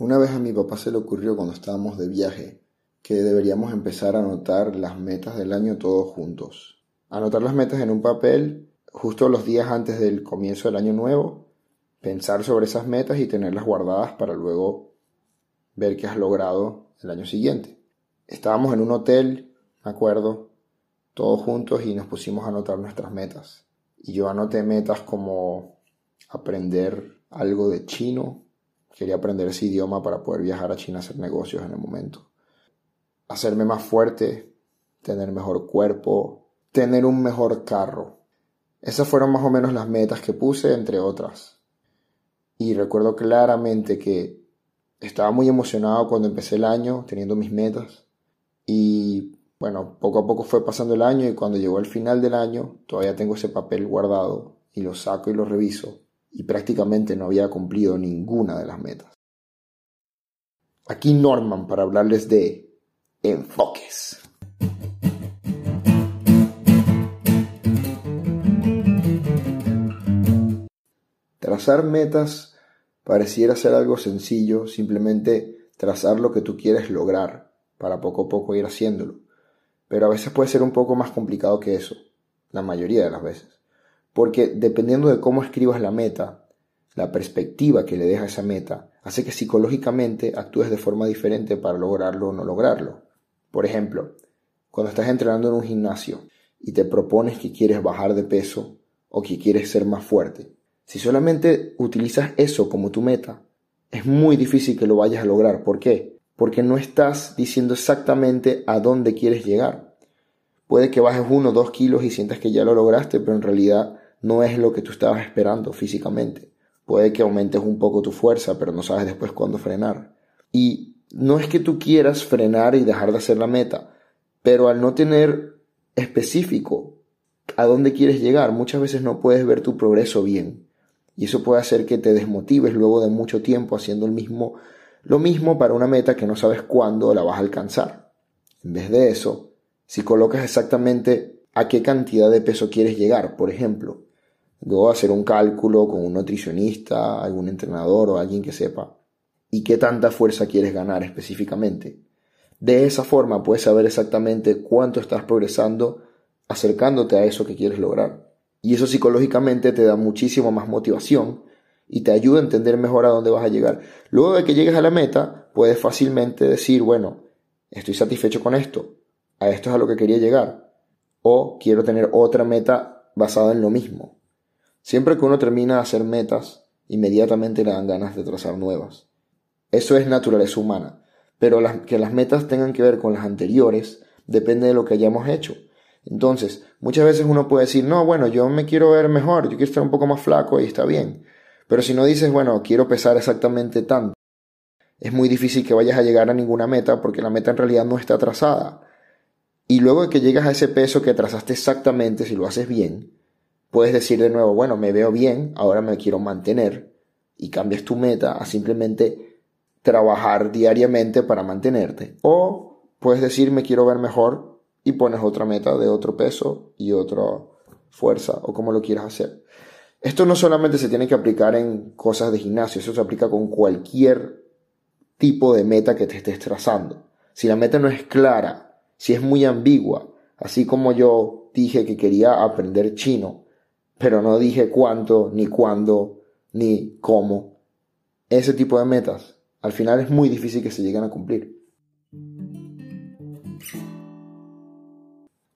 Una vez a mi papá se le ocurrió cuando estábamos de viaje que deberíamos empezar a anotar las metas del año todos juntos. Anotar las metas en un papel justo los días antes del comienzo del año nuevo, pensar sobre esas metas y tenerlas guardadas para luego ver qué has logrado el año siguiente. Estábamos en un hotel, me acuerdo, todos juntos y nos pusimos a anotar nuestras metas. Y yo anoté metas como aprender algo de chino, Quería aprender ese idioma para poder viajar a China a hacer negocios en el momento. Hacerme más fuerte, tener mejor cuerpo, tener un mejor carro. Esas fueron más o menos las metas que puse, entre otras. Y recuerdo claramente que estaba muy emocionado cuando empecé el año, teniendo mis metas. Y bueno, poco a poco fue pasando el año y cuando llegó el final del año, todavía tengo ese papel guardado y lo saco y lo reviso y prácticamente no había cumplido ninguna de las metas. Aquí Norman para hablarles de enfoques. Trazar metas pareciera ser algo sencillo, simplemente trazar lo que tú quieres lograr para poco a poco ir haciéndolo. Pero a veces puede ser un poco más complicado que eso, la mayoría de las veces. Porque dependiendo de cómo escribas la meta, la perspectiva que le deja esa meta, hace que psicológicamente actúes de forma diferente para lograrlo o no lograrlo. Por ejemplo, cuando estás entrenando en un gimnasio y te propones que quieres bajar de peso o que quieres ser más fuerte, si solamente utilizas eso como tu meta, es muy difícil que lo vayas a lograr. ¿Por qué? Porque no estás diciendo exactamente a dónde quieres llegar. Puede que bajes uno o dos kilos y sientas que ya lo lograste, pero en realidad no es lo que tú estabas esperando físicamente. Puede que aumentes un poco tu fuerza, pero no sabes después cuándo frenar. Y no es que tú quieras frenar y dejar de hacer la meta, pero al no tener específico a dónde quieres llegar, muchas veces no puedes ver tu progreso bien. Y eso puede hacer que te desmotives luego de mucho tiempo haciendo el mismo, lo mismo para una meta que no sabes cuándo la vas a alcanzar. En vez de eso, si colocas exactamente a qué cantidad de peso quieres llegar, por ejemplo, Luego hacer un cálculo con un nutricionista, algún entrenador o alguien que sepa. ¿Y qué tanta fuerza quieres ganar específicamente? De esa forma puedes saber exactamente cuánto estás progresando acercándote a eso que quieres lograr. Y eso psicológicamente te da muchísimo más motivación y te ayuda a entender mejor a dónde vas a llegar. Luego de que llegues a la meta, puedes fácilmente decir, bueno, estoy satisfecho con esto, a esto es a lo que quería llegar, o quiero tener otra meta basada en lo mismo. Siempre que uno termina de hacer metas, inmediatamente le dan ganas de trazar nuevas. Eso es naturaleza humana, pero que las metas tengan que ver con las anteriores depende de lo que hayamos hecho. Entonces, muchas veces uno puede decir, no, bueno, yo me quiero ver mejor, yo quiero estar un poco más flaco y está bien. Pero si no dices, bueno, quiero pesar exactamente tanto, es muy difícil que vayas a llegar a ninguna meta porque la meta en realidad no está trazada. Y luego de que llegas a ese peso que trazaste exactamente, si lo haces bien, Puedes decir de nuevo, bueno, me veo bien, ahora me quiero mantener y cambias tu meta a simplemente trabajar diariamente para mantenerte. O puedes decir, me quiero ver mejor y pones otra meta de otro peso y otra fuerza o como lo quieras hacer. Esto no solamente se tiene que aplicar en cosas de gimnasio, eso se aplica con cualquier tipo de meta que te estés trazando. Si la meta no es clara, si es muy ambigua, así como yo dije que quería aprender chino, pero no dije cuánto, ni cuándo, ni cómo. Ese tipo de metas, al final es muy difícil que se lleguen a cumplir.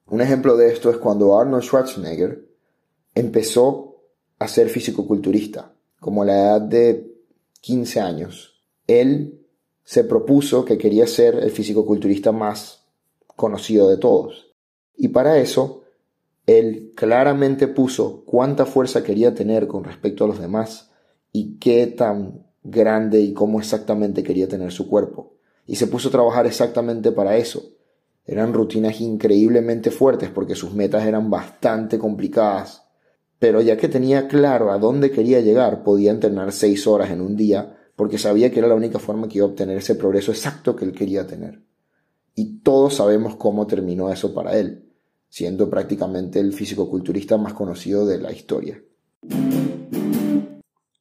Un ejemplo de esto es cuando Arnold Schwarzenegger empezó a ser fisicoculturista, como a la edad de 15 años. Él se propuso que quería ser el fisicoculturista más conocido de todos. Y para eso él claramente puso cuánta fuerza quería tener con respecto a los demás y qué tan grande y cómo exactamente quería tener su cuerpo. Y se puso a trabajar exactamente para eso. Eran rutinas increíblemente fuertes porque sus metas eran bastante complicadas. Pero ya que tenía claro a dónde quería llegar, podía entrenar seis horas en un día porque sabía que era la única forma que iba a obtener ese progreso exacto que él quería tener. Y todos sabemos cómo terminó eso para él siendo prácticamente el físico-culturista más conocido de la historia.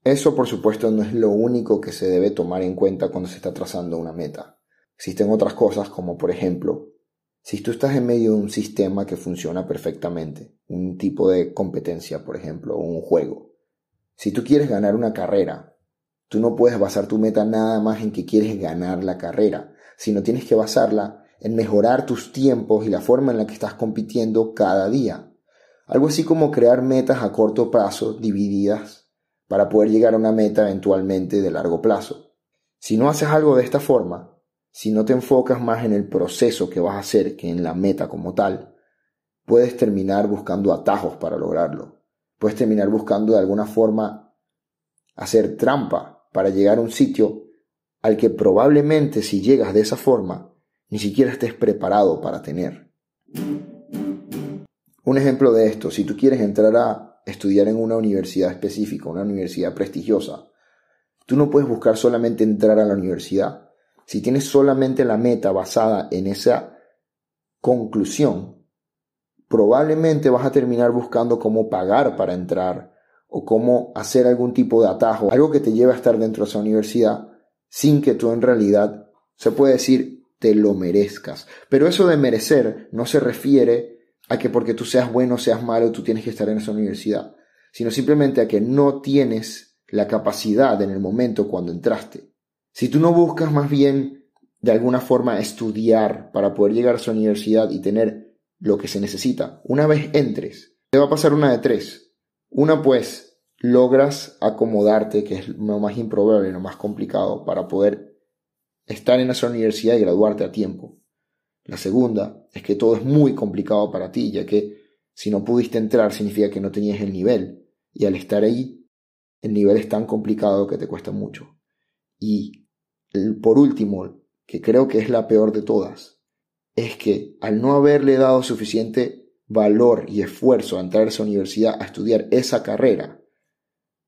Eso, por supuesto, no es lo único que se debe tomar en cuenta cuando se está trazando una meta. Existen otras cosas como, por ejemplo, si tú estás en medio de un sistema que funciona perfectamente, un tipo de competencia, por ejemplo, o un juego, si tú quieres ganar una carrera, tú no puedes basar tu meta nada más en que quieres ganar la carrera, sino tienes que basarla en mejorar tus tiempos y la forma en la que estás compitiendo cada día. Algo así como crear metas a corto plazo divididas para poder llegar a una meta eventualmente de largo plazo. Si no haces algo de esta forma, si no te enfocas más en el proceso que vas a hacer que en la meta como tal, puedes terminar buscando atajos para lograrlo. Puedes terminar buscando de alguna forma hacer trampa para llegar a un sitio al que probablemente si llegas de esa forma, ni siquiera estés preparado para tener. Un ejemplo de esto, si tú quieres entrar a estudiar en una universidad específica, una universidad prestigiosa, tú no puedes buscar solamente entrar a la universidad. Si tienes solamente la meta basada en esa conclusión, probablemente vas a terminar buscando cómo pagar para entrar o cómo hacer algún tipo de atajo, algo que te lleve a estar dentro de esa universidad sin que tú en realidad, se puede decir, te lo merezcas. Pero eso de merecer no se refiere a que porque tú seas bueno seas malo tú tienes que estar en esa universidad, sino simplemente a que no tienes la capacidad en el momento cuando entraste. Si tú no buscas más bien de alguna forma estudiar para poder llegar a esa universidad y tener lo que se necesita, una vez entres, te va a pasar una de tres. Una pues logras acomodarte, que es lo más improbable, lo más complicado, para poder estar en esa universidad y graduarte a tiempo. La segunda es que todo es muy complicado para ti, ya que si no pudiste entrar significa que no tenías el nivel. Y al estar ahí, el nivel es tan complicado que te cuesta mucho. Y por último, que creo que es la peor de todas, es que al no haberle dado suficiente valor y esfuerzo a entrar a esa universidad a estudiar esa carrera,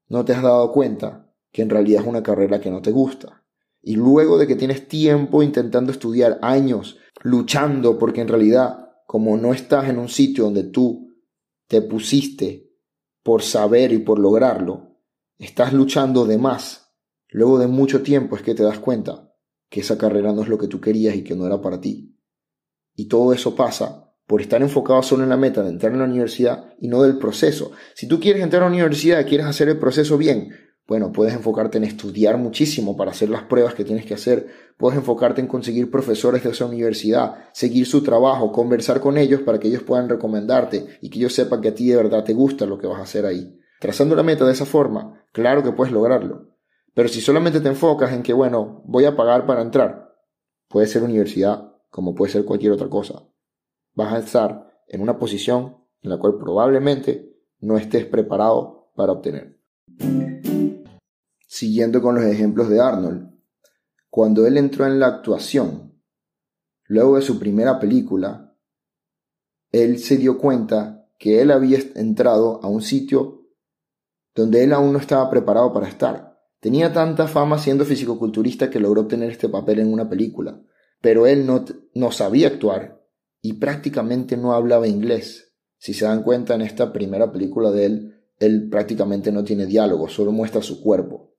no te has dado cuenta que en realidad es una carrera que no te gusta. Y luego de que tienes tiempo intentando estudiar años luchando porque en realidad como no estás en un sitio donde tú te pusiste por saber y por lograrlo, estás luchando de más. Luego de mucho tiempo es que te das cuenta que esa carrera no es lo que tú querías y que no era para ti. Y todo eso pasa por estar enfocado solo en la meta de entrar en la universidad y no del proceso. Si tú quieres entrar a la universidad quieres hacer el proceso bien, bueno, puedes enfocarte en estudiar muchísimo para hacer las pruebas que tienes que hacer. Puedes enfocarte en conseguir profesores de esa universidad, seguir su trabajo, conversar con ellos para que ellos puedan recomendarte y que ellos sepan que a ti de verdad te gusta lo que vas a hacer ahí. Trazando la meta de esa forma, claro que puedes lograrlo. Pero si solamente te enfocas en que, bueno, voy a pagar para entrar, puede ser universidad como puede ser cualquier otra cosa. Vas a estar en una posición en la cual probablemente no estés preparado para obtener siguiendo con los ejemplos de Arnold, cuando él entró en la actuación, luego de su primera película, él se dio cuenta que él había entrado a un sitio donde él aún no estaba preparado para estar. Tenía tanta fama siendo fisicoculturista que logró obtener este papel en una película, pero él no, no sabía actuar y prácticamente no hablaba inglés. Si se dan cuenta en esta primera película de él, él prácticamente no tiene diálogo, solo muestra su cuerpo.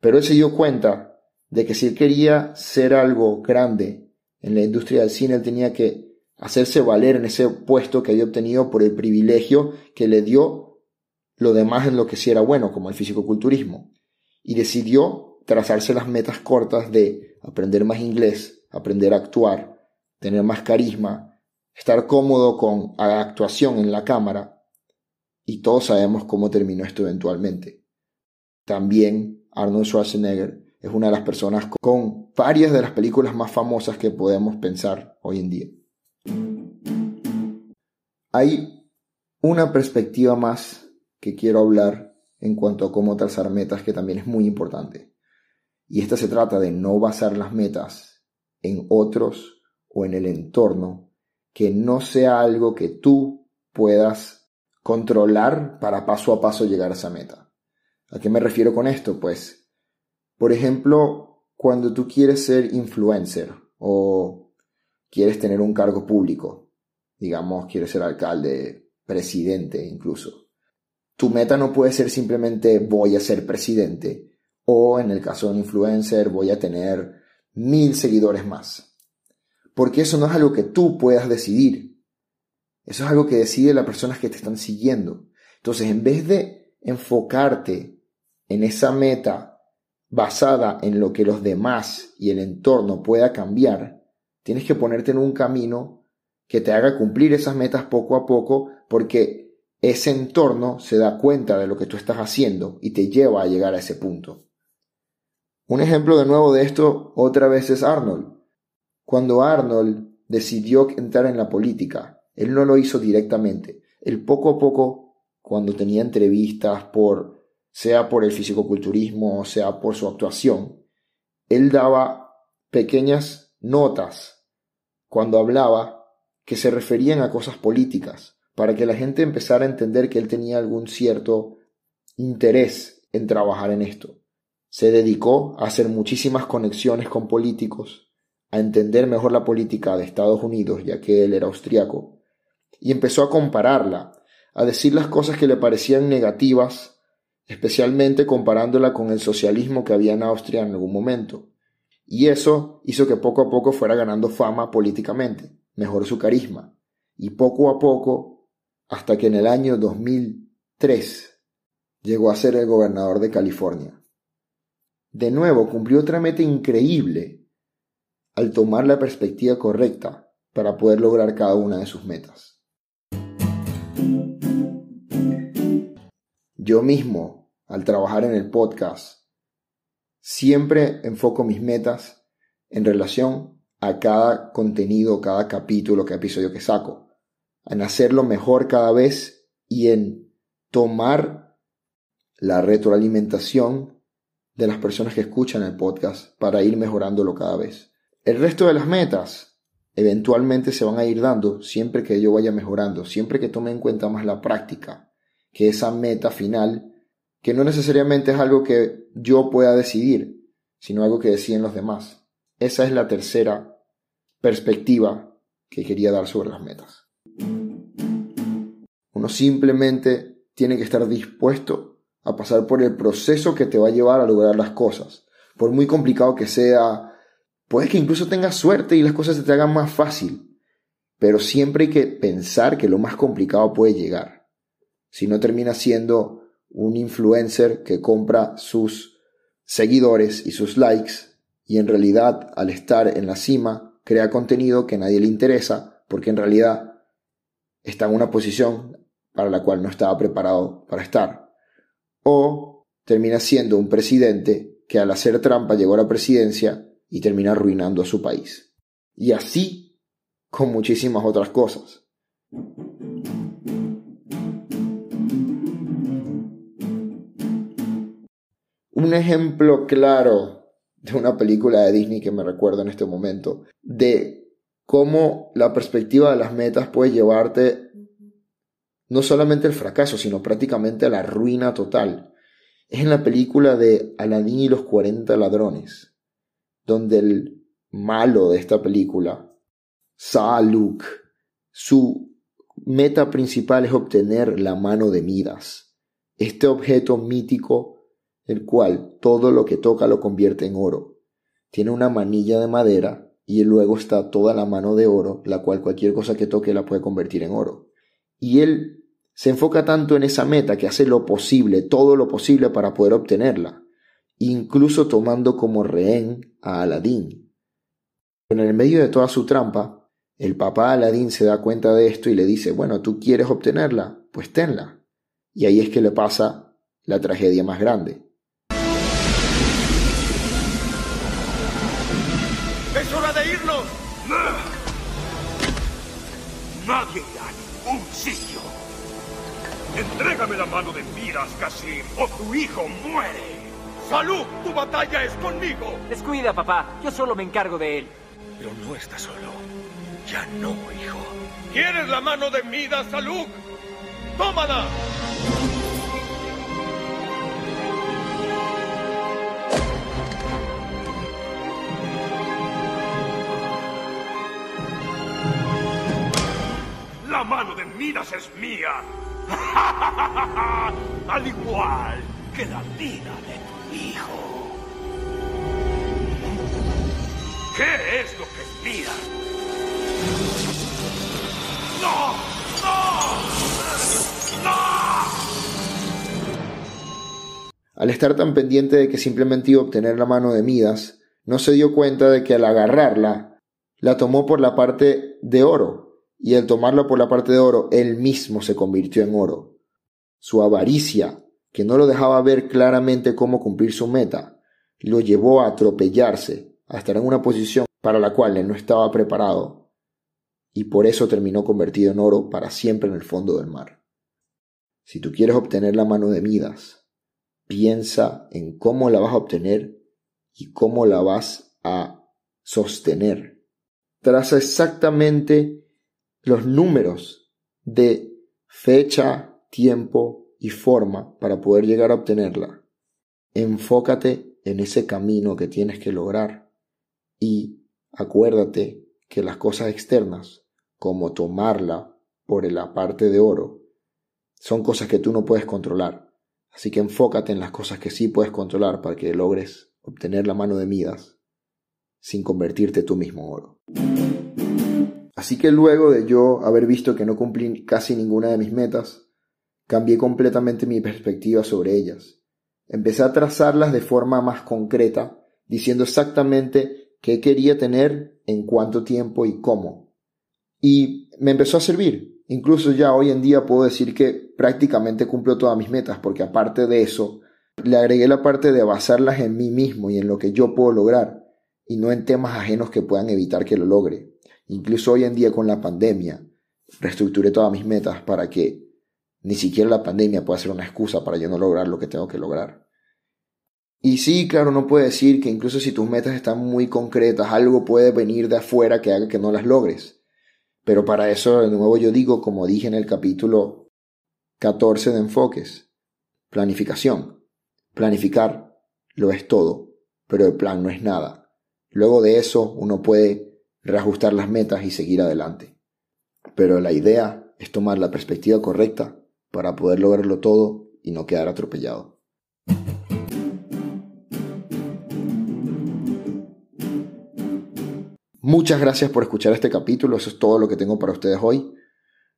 Pero él se dio cuenta de que si él quería ser algo grande en la industria del cine, él tenía que hacerse valer en ese puesto que había obtenido por el privilegio que le dio lo demás en lo que sí era bueno, como el fisicoculturismo. Y decidió trazarse las metas cortas de aprender más inglés, aprender a actuar, tener más carisma, estar cómodo con la actuación en la cámara. Y todos sabemos cómo terminó esto eventualmente. También Arnold Schwarzenegger es una de las personas con varias de las películas más famosas que podemos pensar hoy en día. Hay una perspectiva más que quiero hablar en cuanto a cómo trazar metas que también es muy importante. Y esta se trata de no basar las metas en otros o en el entorno que no sea algo que tú puedas controlar para paso a paso llegar a esa meta. ¿A qué me refiero con esto? Pues, por ejemplo, cuando tú quieres ser influencer o quieres tener un cargo público, digamos, quieres ser alcalde, presidente incluso, Tu meta no puede ser simplemente voy a ser presidente o en el caso de un influencer voy a tener mil seguidores más. Porque eso no es algo que tú puedas decidir. Eso es algo que decide las personas que te están siguiendo. Entonces, en vez de enfocarte en esa meta basada en lo que los demás y el entorno pueda cambiar, tienes que ponerte en un camino que te haga cumplir esas metas poco a poco porque ese entorno se da cuenta de lo que tú estás haciendo y te lleva a llegar a ese punto. Un ejemplo de nuevo de esto otra vez es Arnold. Cuando Arnold decidió entrar en la política, él no lo hizo directamente. Él poco a poco, cuando tenía entrevistas por, sea por el fisicoculturismo, sea por su actuación, él daba pequeñas notas cuando hablaba que se referían a cosas políticas, para que la gente empezara a entender que él tenía algún cierto interés en trabajar en esto. Se dedicó a hacer muchísimas conexiones con políticos, a entender mejor la política de Estados Unidos, ya que él era austriaco, y empezó a compararla, a decir las cosas que le parecían negativas, especialmente comparándola con el socialismo que había en Austria en algún momento. Y eso hizo que poco a poco fuera ganando fama políticamente, mejoró su carisma, y poco a poco, hasta que en el año 2003 llegó a ser el gobernador de California. De nuevo, cumplió otra meta increíble al tomar la perspectiva correcta para poder lograr cada una de sus metas. Yo mismo, al trabajar en el podcast, siempre enfoco mis metas en relación a cada contenido, cada capítulo, cada episodio que saco, en hacerlo mejor cada vez y en tomar la retroalimentación de las personas que escuchan el podcast para ir mejorándolo cada vez. El resto de las metas eventualmente se van a ir dando siempre que yo vaya mejorando, siempre que tome en cuenta más la práctica, que esa meta final, que no necesariamente es algo que yo pueda decidir, sino algo que deciden los demás. Esa es la tercera perspectiva que quería dar sobre las metas. Uno simplemente tiene que estar dispuesto a pasar por el proceso que te va a llevar a lograr las cosas. Por muy complicado que sea, puedes que incluso tengas suerte y las cosas se te hagan más fácil. Pero siempre hay que pensar que lo más complicado puede llegar. Si no termina siendo un influencer que compra sus seguidores y sus likes y en realidad al estar en la cima crea contenido que a nadie le interesa porque en realidad está en una posición para la cual no estaba preparado para estar o termina siendo un presidente que al hacer trampa llegó a la presidencia y termina arruinando a su país. Y así con muchísimas otras cosas. Un ejemplo claro de una película de Disney que me recuerdo en este momento, de cómo la perspectiva de las metas puede llevarte no solamente el fracaso, sino prácticamente la ruina total. Es en la película de Aladdin y los 40 ladrones, donde el malo de esta película, Saluk, su meta principal es obtener la mano de Midas, este objeto mítico el cual todo lo que toca lo convierte en oro. Tiene una manilla de madera y luego está toda la mano de oro, la cual cualquier cosa que toque la puede convertir en oro. Y él se enfoca tanto en esa meta que hace lo posible, todo lo posible para poder obtenerla, incluso tomando como rehén a Aladín. En el medio de toda su trampa, el papá Aladín se da cuenta de esto y le dice, bueno, tú quieres obtenerla, pues tenla. Y ahí es que le pasa la tragedia más grande. ¡Es hora de irnos! Nadie irá a ningún sitio. Entrégame la mano de Miras, Casim, o tu hijo muere. ¡Salud! ¡Tu batalla es conmigo! Descuida, papá. Yo solo me encargo de él. Pero no está solo. Ya no, hijo. ¿Quieres la mano de Midas, Salud? ¡Tómala! La mano de Midas es mía. Al igual que la vida de tu hijo. ¿Qué es lo que esperas? ¡No! ¡No! ¡No! Al estar tan pendiente de que simplemente iba a obtener la mano de Midas, no se dio cuenta de que al agarrarla, la tomó por la parte de oro, y al tomarla por la parte de oro, él mismo se convirtió en oro. Su avaricia, que no lo dejaba ver claramente cómo cumplir su meta, lo llevó a atropellarse, a estar en una posición para la cual él no estaba preparado, y por eso terminó convertido en oro para siempre en el fondo del mar. Si tú quieres obtener la mano de Midas, piensa en cómo la vas a obtener y cómo la vas a sostener. Traza exactamente los números de fecha, tiempo y forma para poder llegar a obtenerla. Enfócate en ese camino que tienes que lograr y acuérdate que las cosas externas, como tomarla por la parte de oro, son cosas que tú no puedes controlar Así que enfócate en las cosas que sí puedes controlar para que logres obtener la mano de Midas sin convertirte tú mismo en oro. Así que luego de yo haber visto que no cumplí casi ninguna de mis metas, cambié completamente mi perspectiva sobre ellas. Empecé a trazarlas de forma más concreta, diciendo exactamente qué quería tener, en cuánto tiempo y cómo. Y me empezó a servir. Incluso ya hoy en día puedo decir que prácticamente cumplo todas mis metas, porque aparte de eso, le agregué la parte de basarlas en mí mismo y en lo que yo puedo lograr, y no en temas ajenos que puedan evitar que lo logre. Incluso hoy en día con la pandemia, reestructuré todas mis metas para que ni siquiera la pandemia pueda ser una excusa para yo no lograr lo que tengo que lograr. Y sí, claro, no puede decir que incluso si tus metas están muy concretas, algo puede venir de afuera que haga que no las logres. Pero para eso, de nuevo, yo digo, como dije en el capítulo 14 de enfoques, planificación. Planificar lo es todo, pero el plan no es nada. Luego de eso, uno puede reajustar las metas y seguir adelante. Pero la idea es tomar la perspectiva correcta para poder lograrlo todo y no quedar atropellado. Muchas gracias por escuchar este capítulo, eso es todo lo que tengo para ustedes hoy.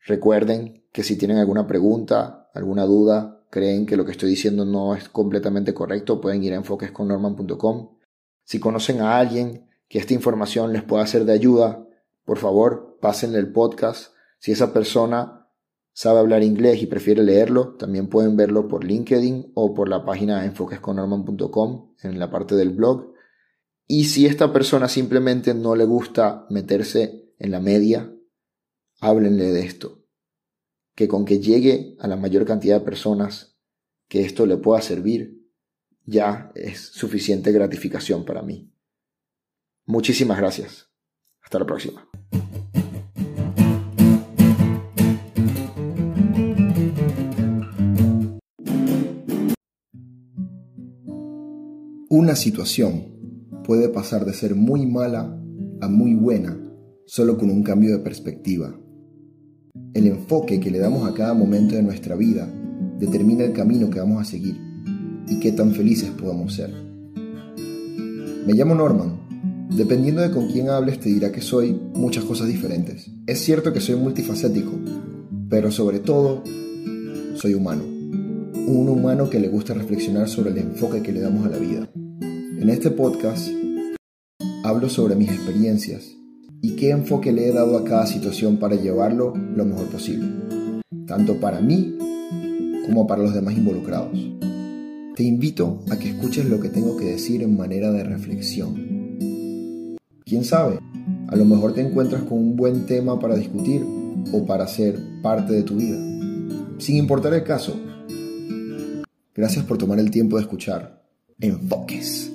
Recuerden que si tienen alguna pregunta, alguna duda, creen que lo que estoy diciendo no es completamente correcto, pueden ir a enfoquesconnorman.com. Si conocen a alguien que esta información les pueda ser de ayuda, por favor, pásenle el podcast. Si esa persona sabe hablar inglés y prefiere leerlo, también pueden verlo por LinkedIn o por la página enfoquesconnorman.com en la parte del blog. Y si esta persona simplemente no le gusta meterse en la media, háblenle de esto. Que con que llegue a la mayor cantidad de personas que esto le pueda servir, ya es suficiente gratificación para mí. Muchísimas gracias. Hasta la próxima. Una situación puede pasar de ser muy mala a muy buena solo con un cambio de perspectiva. El enfoque que le damos a cada momento de nuestra vida determina el camino que vamos a seguir y qué tan felices podamos ser. Me llamo Norman. Dependiendo de con quién hables te dirá que soy muchas cosas diferentes. Es cierto que soy multifacético, pero sobre todo soy humano. Un humano que le gusta reflexionar sobre el enfoque que le damos a la vida. En este podcast hablo sobre mis experiencias y qué enfoque le he dado a cada situación para llevarlo lo mejor posible, tanto para mí como para los demás involucrados. Te invito a que escuches lo que tengo que decir en manera de reflexión. ¿Quién sabe? A lo mejor te encuentras con un buen tema para discutir o para ser parte de tu vida. Sin importar el caso. Gracias por tomar el tiempo de escuchar. Enfoques.